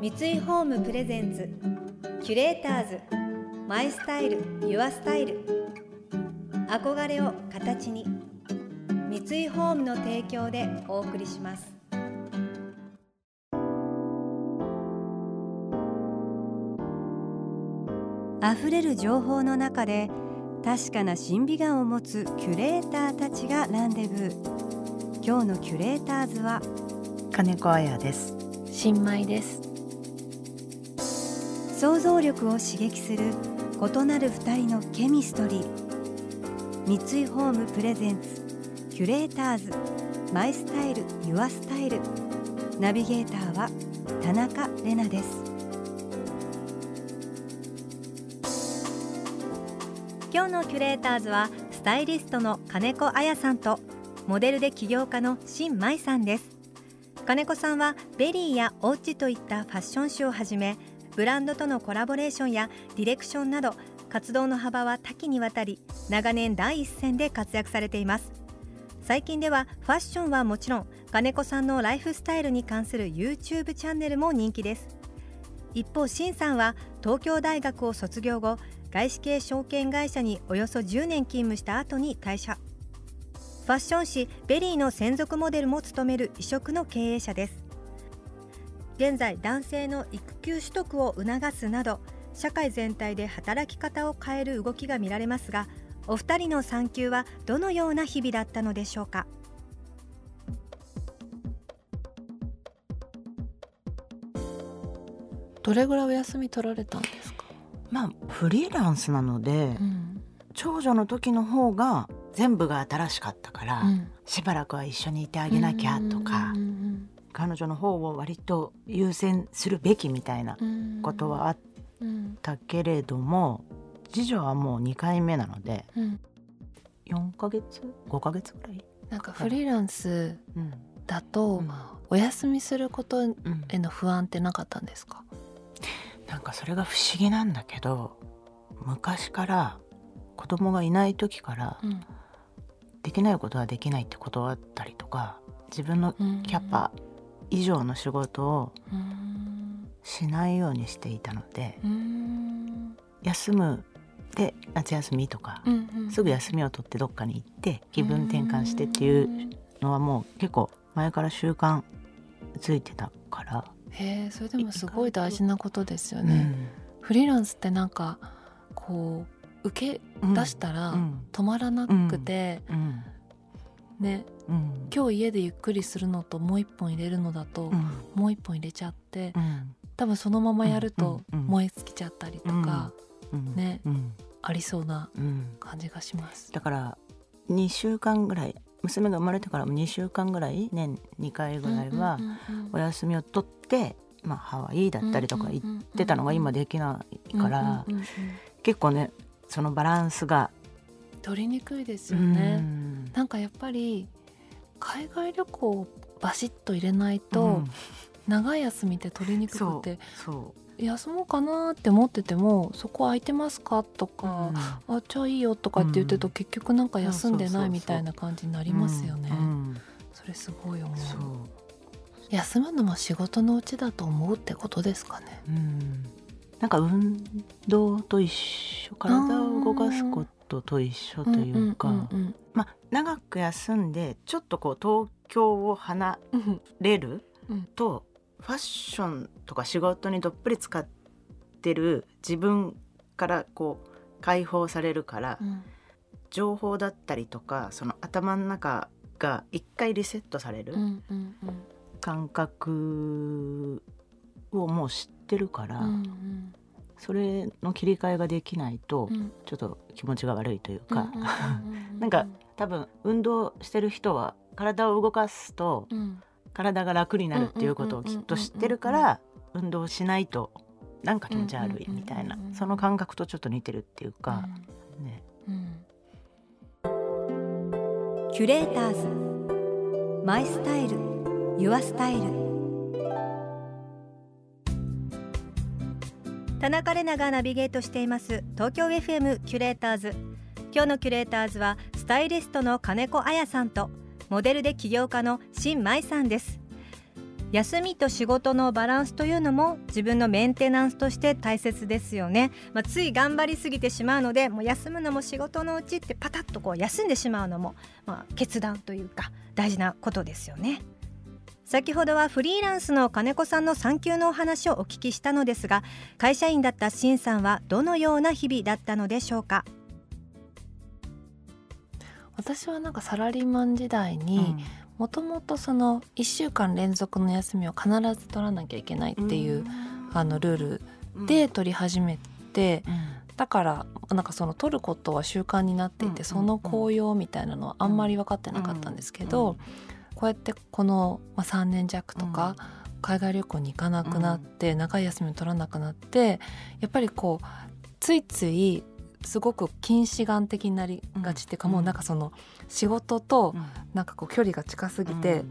三井ホームプレゼンツキュレーターズマイスタイルユアスタイル。憧れを形に三井ホームの提供でお送りします。溢れる情報の中で確かな審美眼を持つキュレーターたちがランデブー。今日のキュレーターズは金子彩です。新米です想像力を刺激する異なる二人のケミストリー。三井ホームプレゼンツキュレーターズ。マイスタイルユアスタイル。ナビゲーターは田中れなです。今日のキュレーターズはスタイリストの金子彩さんとモデルで起業家の申真衣さんです。金子さんは VERY や Oggi といったファッション誌をはじめブランドとのコラボレーションやディレクションなど活動の幅は多岐にわたり長年第一線で活躍されています。最近ではファッションはもちろん金子さんのライフスタイルに関する YouTube チャンネルも人気です。一方申さんは東京大学を卒業後外資系証券会社におよそ10年勤務した後に退社。ファッション誌 VERY の専属モデルも務める異色の経営者です。現在男性の育休取得を促すなど社会全体で働き方を変える動きが見られますがお二人の産休はどのような日々だったのでしょうか？どれぐらいお休み取られたんですか？まあフリーランスなので、うん。長女の時の方が全部が新しかったから、うん。しばらくは一緒にいてあげなきゃとか、うん彼女の方を割と優先するべきみたいなうん。うんことはあっうんたけれども次女はもう2回目なのでうん。4ヶ月？5ヶ月ぐらい、なんかフリーランスうん。だと、お休みすることうんへの不安ってなかったんですか？なんかそれが不思議なんだけど昔から子供がいない時からうん。できないことはできないって断ったりとか自分のキャパ以上の仕事をうんしないようにしていたのでうん休むで夏休みとかうんうんすぐ休みを取ってどっかに行って気分転換してっていうのはもう結構前から習慣ついてたから、へえそれでもすごい大事なことですよね、うん。フリーランスってなんかこう受け出したらうん。止まらなくて、うん。ねうん。今日家でゆっくりするのともう一本入れるのだと、うん。もう一本入れちゃってうん。多分そのままやると燃え尽きちゃったりとか、うん。ねうん。ありそうなうん。感じがします。だから2週間ぐらい娘が生まれてからも2週間ぐらい年2回ぐらいはお休みを取って、まあ、ハワイだったりとか行ってたのが今できないから結構ねそのバランスが、取りにくいですうよね。ん。なんかやっぱり海外旅行をバシッと入れないと、うん。長い休みって取りにくくてそ休もうかなって思っててもそこ空いてますかとう、か、あじゃあいいよとかって言ってると、うん。結局なんか休んでないみたいな感じになりますよね。うん。うんそれすごい思う。休むのも仕事のうちだと思うってことですかね。うん。なんか運動と一緒体を動かすことと一緒というか、まあ、長く休んでちょっとこう東京を離れるうん。と、ファッションとか仕事にどっぷり使ってる自分からこう解放されるから、うん。情報だったりとかその頭の中が一回リセットされる感覚をもう知ってるから、うんうんそれの切り替えができないとうん。ちょっと気持ちが悪いというか、なんか多分運動してる人は体を動かすとうん。体が楽になるっていうことをきっと知ってるから運動しないとなんか気持ち悪いみたいなその感覚とちょっと似てるっていうか、ね、うん。キュレーターズ。マイスタイル。ユアスタイル田中れながナビゲートしています。東京 FM キュレーターズ。今日のキュレーターズはスタイリストの金子彩さんとモデルで起業家の新舞さんです。休みと仕事のバランスというのも自分のメンテナンスとして大切ですよね、まあ、つい頑張りすぎてしまうのでもう休むのも仕事のうちってパタッとこう休んでしまうのも、まあ、決断というか大事なことですよね。先ほどはフリーランスの金子さんの産休のお話をお聞きしたのですが会社員だったしんさんはどのような日々だったのでしょうか？私はなんかサラリーマン時代に、もともとその1週間連続の休みを必ず取らなきゃいけないっていう、あのルールで取り始めて、だからなんかその取ることは習慣になっていて、その効用みたいなのはあんまり分かってなかったんですけど、こうやってこの3年弱とか、海外旅行に行かなくなって、長い休みを取らなくなってやっぱりこうついついすごく近視眼的になりがちっていうか、もうなんかその仕事となんかこう距離が近すぎて、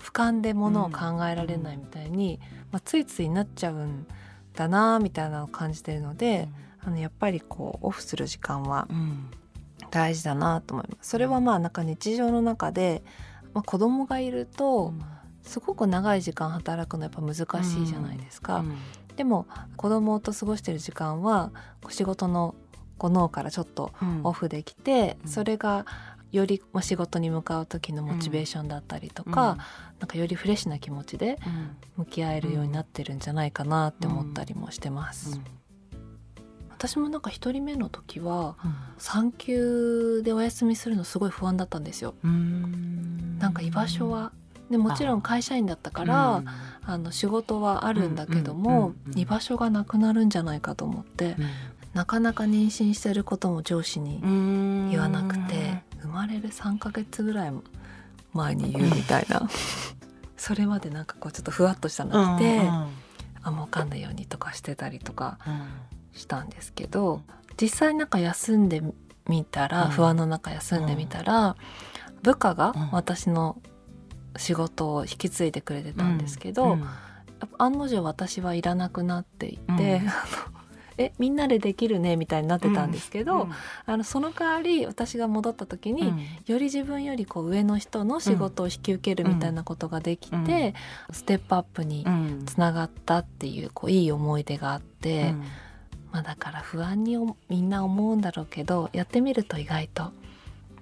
俯瞰でものを考えられないみたいに、まあ、ついついなっちゃうんだなみたいなのを感じてるので、あのやっぱりこうオフする時間は大事だなと思います。それはまあなんか日常の中で、まあ、子供がいると、すごく長い時間働くのやっぱ難しいじゃないですか。でも子供と過ごしてる時間は仕事のこう脳からちょっとオフできて、うん、それがより仕事に向かう時のモチベーションだったりとか、うん、なんかよりフレッシュな気持ちで向き合えるようになってるんじゃないかなって思ったりもしてます。私もなんか1人目の時は、産休でお休みするのすごい不安だったんですよ。ん。なんか居場所はでもちろん会社員だったからあの仕事はあるんだけども、居場所がなくなるんじゃないかと思って、なかなか妊娠してることも上司に言わなくて生まれる3ヶ月ぐらい前に言うみたいな。それまでなんかこうちょっとふわっとしたので、うんうん、あもうかんないようにとかしてたりとかしたんですけど、実際なんか休んでみたら、不安の中休んでみたら、部下が私の仕事を引き継いでくれてたんですけど、案の定私はいらなくなっていて、えみんなでできるねみたいになってたんですけど、うん、あのその代わり私が戻った時に、うん、より自分よりこう上の人の仕事を引き受けるみたいなことができて、ステップアップにつながったっていうこういい思い出があって、まあ、だから不安にみんな思うんだろうけどやってみると意外と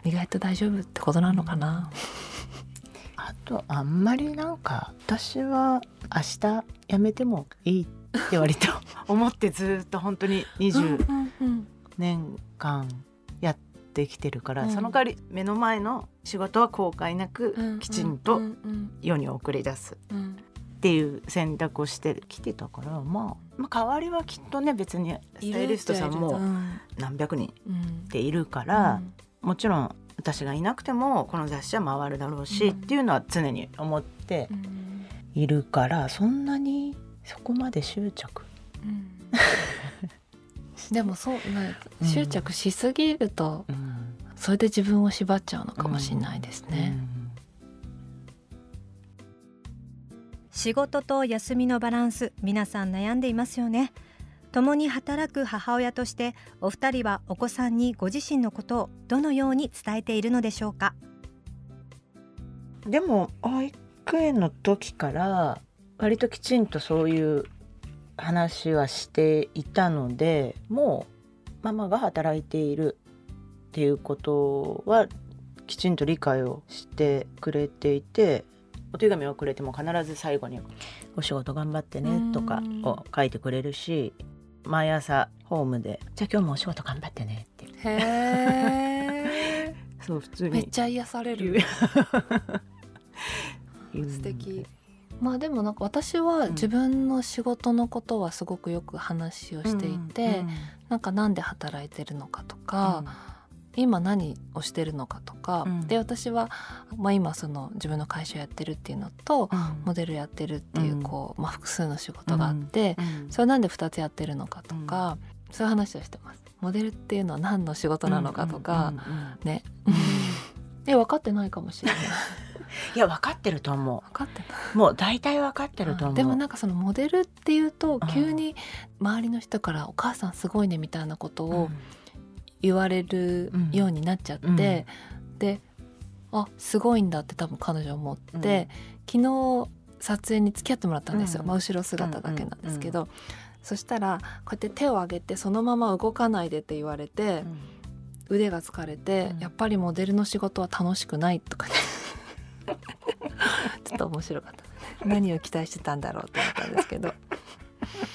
意外と大丈夫ってことなのかな。あとあんまりなんか私は明日やめてもいいって割と思ってずっと本当に20年間やってきてるから、うん、その代わり目の前の仕事は後悔なくきちんと世に送り出すっていう選択をしてきてたから、まあ、まあ代わりはきっとね別にスタイリストさんも何百人っているから、もちろん私がいなくてもこの雑誌は回るだろうし、っていうのは常に思っているからそんなにそこまで執着、うん、でもそう、ね、執着しすぎると、うん、それで自分を縛っちゃうのかもしれないですね、仕事と休みのバランス皆さん悩んでいますよね。共に働く母親としてお二人はお子さんにご自身のことをどのように伝えているのでしょうか？でも保育園の時から割ときちんとそういう話はしていたのでもうママが働いているっていうことはきちんと理解をしてくれていてお手紙をくれても必ず最後に「お仕事頑張ってね」とかを書いてくれるし毎朝ホームで「じゃあ今日もお仕事頑張ってね」って。へえ そう普通に。めっちゃ癒される。素敵。まあでもなんか私は自分の仕事のことはすごくよく話をしていて、うん、なんかなんで働いてるのかとか、うん、今何をしてるのかとか、うん、で私は、まあ、今その自分の会社やってるっていうのと、モデルやってるっていうこう、まあ、複数の仕事があって、それなんで2つやってるのかとか、そういう話をしてます。モデルっていうのは何の仕事なのかとか、ね。え分かってないかもしれない。いや分かってると思う。分かってもう大体分かってると思う。でもなんかそのモデルっていうと急に周りの人から「お母さんすごいね」みたいなことを言われるようになっちゃって、うん、であすごいんだって多分彼女思って、うん、昨日撮影に付き合ってもらったんですよ、うん。まあ、後ろ姿だけなんですけど、そしたらこうやって手を上げてそのまま動かないでって言われて、腕が疲れて、うん。やっぱりモデルの仕事は楽しくないとかね。ちょっと面白かった。何を期待してたんだろうと思ったんですけど。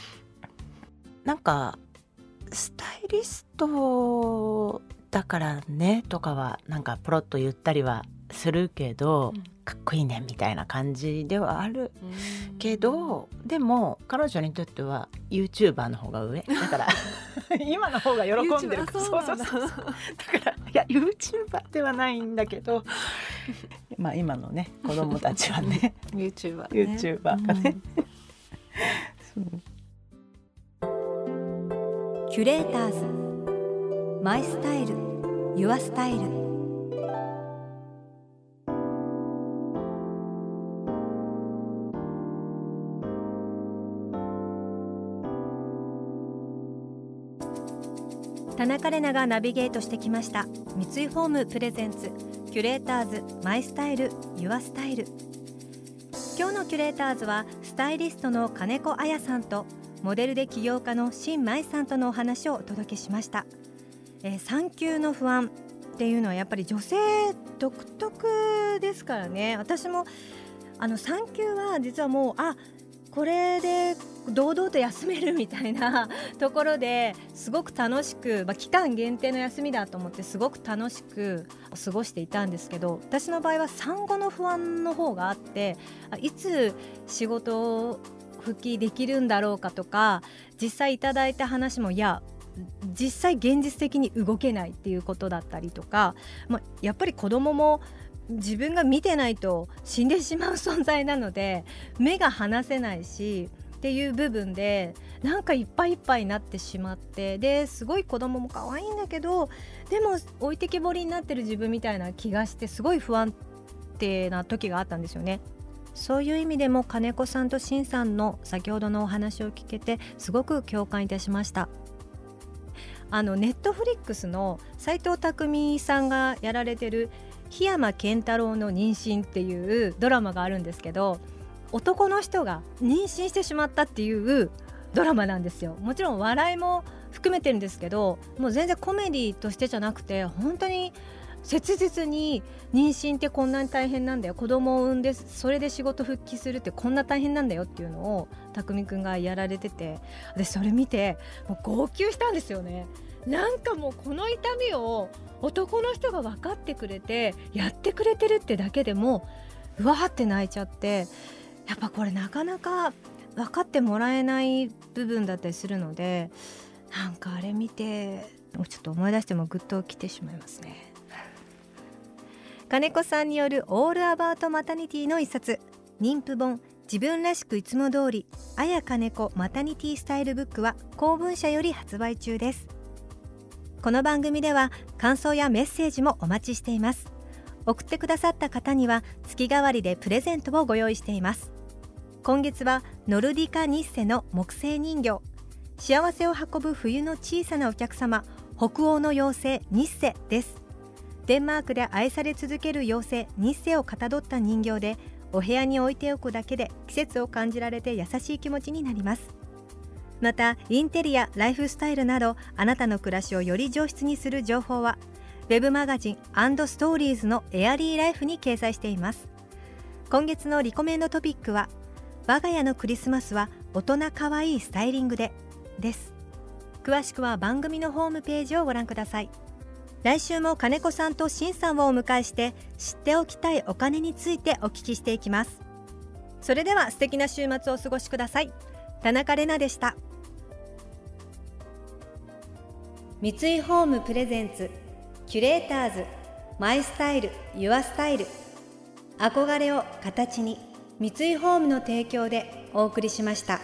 なんかリストだからねとかはなんかポロッと言ったりはするけど、うん。かっこいいねみたいな感じではあるけどでも彼女にとっては YouTuber の方が上。だから 今の方が喜んでるそうだ。そうそうそうだからいや YouTuber ではないんだけどまあ今のね子供たちはね。YouTuber ね。YouTuber がね、そうキュレーターズ。マイスタイル。ユアスタイル。田中れながナビゲートしてきました。三井ホームプレゼンツ。キュレーターズ。マイスタイル。ユアスタイル。今日のキュレーターズはスタイリストの金子彩さんとモデルで起業家の新舞さんとのお話をお届けしました、えー産休の不安っていうのはやっぱり女性独特ですからね。私もあの産休は実はもうあこれで堂々と休めるみたいな ところですごく楽しく、まあ、期間限定の休みだと思ってすごく楽しく過ごしていたんですけど私の場合は産後の不安の方があっていつ仕事を復帰できるんだろうかとか実際いただいた話もいや実際現実的に動けないっていうことだったりとか、まあ、やっぱり子供も自分が見てないと死んでしまう存在なので目が離せないしっていう部分でなんかいっぱいいっぱいになってしまってですごい子供も可愛いんだけどでも置いてけぼりになってる自分みたいな気がしてすごい不安定な時があったんですよね。そういう意味でも金子さんと新さんの先ほどのお話を聞けてすごく共感いたしました。あのネットフリックスの斉藤匠さんがやられてる檜山健太郎の妊娠っていうドラマがあるんですけど男の人が妊娠してしまったっていうドラマなんですよもちろん笑いも含めてるんですけどもう全然コメディとしてじゃなくて本当に切実に妊娠ってこんなに大変なんだよ。子供を産んでそれで仕事復帰するってこんな大変なんだよっていうのを匠くんがやられててでそれ見てもう号泣したんですよね。なんかもうこの痛みを男の人が分かってくれてやってくれてるってだけでもうわーって泣いちゃってやっぱこれなかなか分かってもらえない部分だったりするのでなんかあれ見てちょっと思い出してもぐっときてしまいますね。金子さんによるオールアバウトマタニティの一冊。妊婦本自分らしくいつも通り綾金子マタニティスタイルブックは公文社より発売中です。この番組では感想やメッセージもお待ちしています。送ってくださった方には月替わりでプレゼントをご用意しています。今月はノルディカニッセの木製人形。幸せを運ぶ冬の小さなお客様北欧の妖精ニッセです。デンマークで愛され続ける妖精ニッセをかたどった人形でお部屋に置いておくだけで季節を感じられて優しい気持ちになります。またインテリアライフスタイルなどあなたの暮らしをより上質にする情報はウェブマガジンストーリーズのエアリーライフに掲載しています。今月のリコメンドトピックは我が家のクリスマスは大人かわいいスタイリングでです。詳しくは番組のホームページをご覧ください。来週も金子さんと新さんをお迎えして知っておきたいお金についてお聞きしていきます。それでは素敵な週末をお過ごしください。田中れなでした。三井ホームプレゼンツキュレーターズマイスタイルユアスタイル。憧れを形に三井ホームの提供でお送りしました。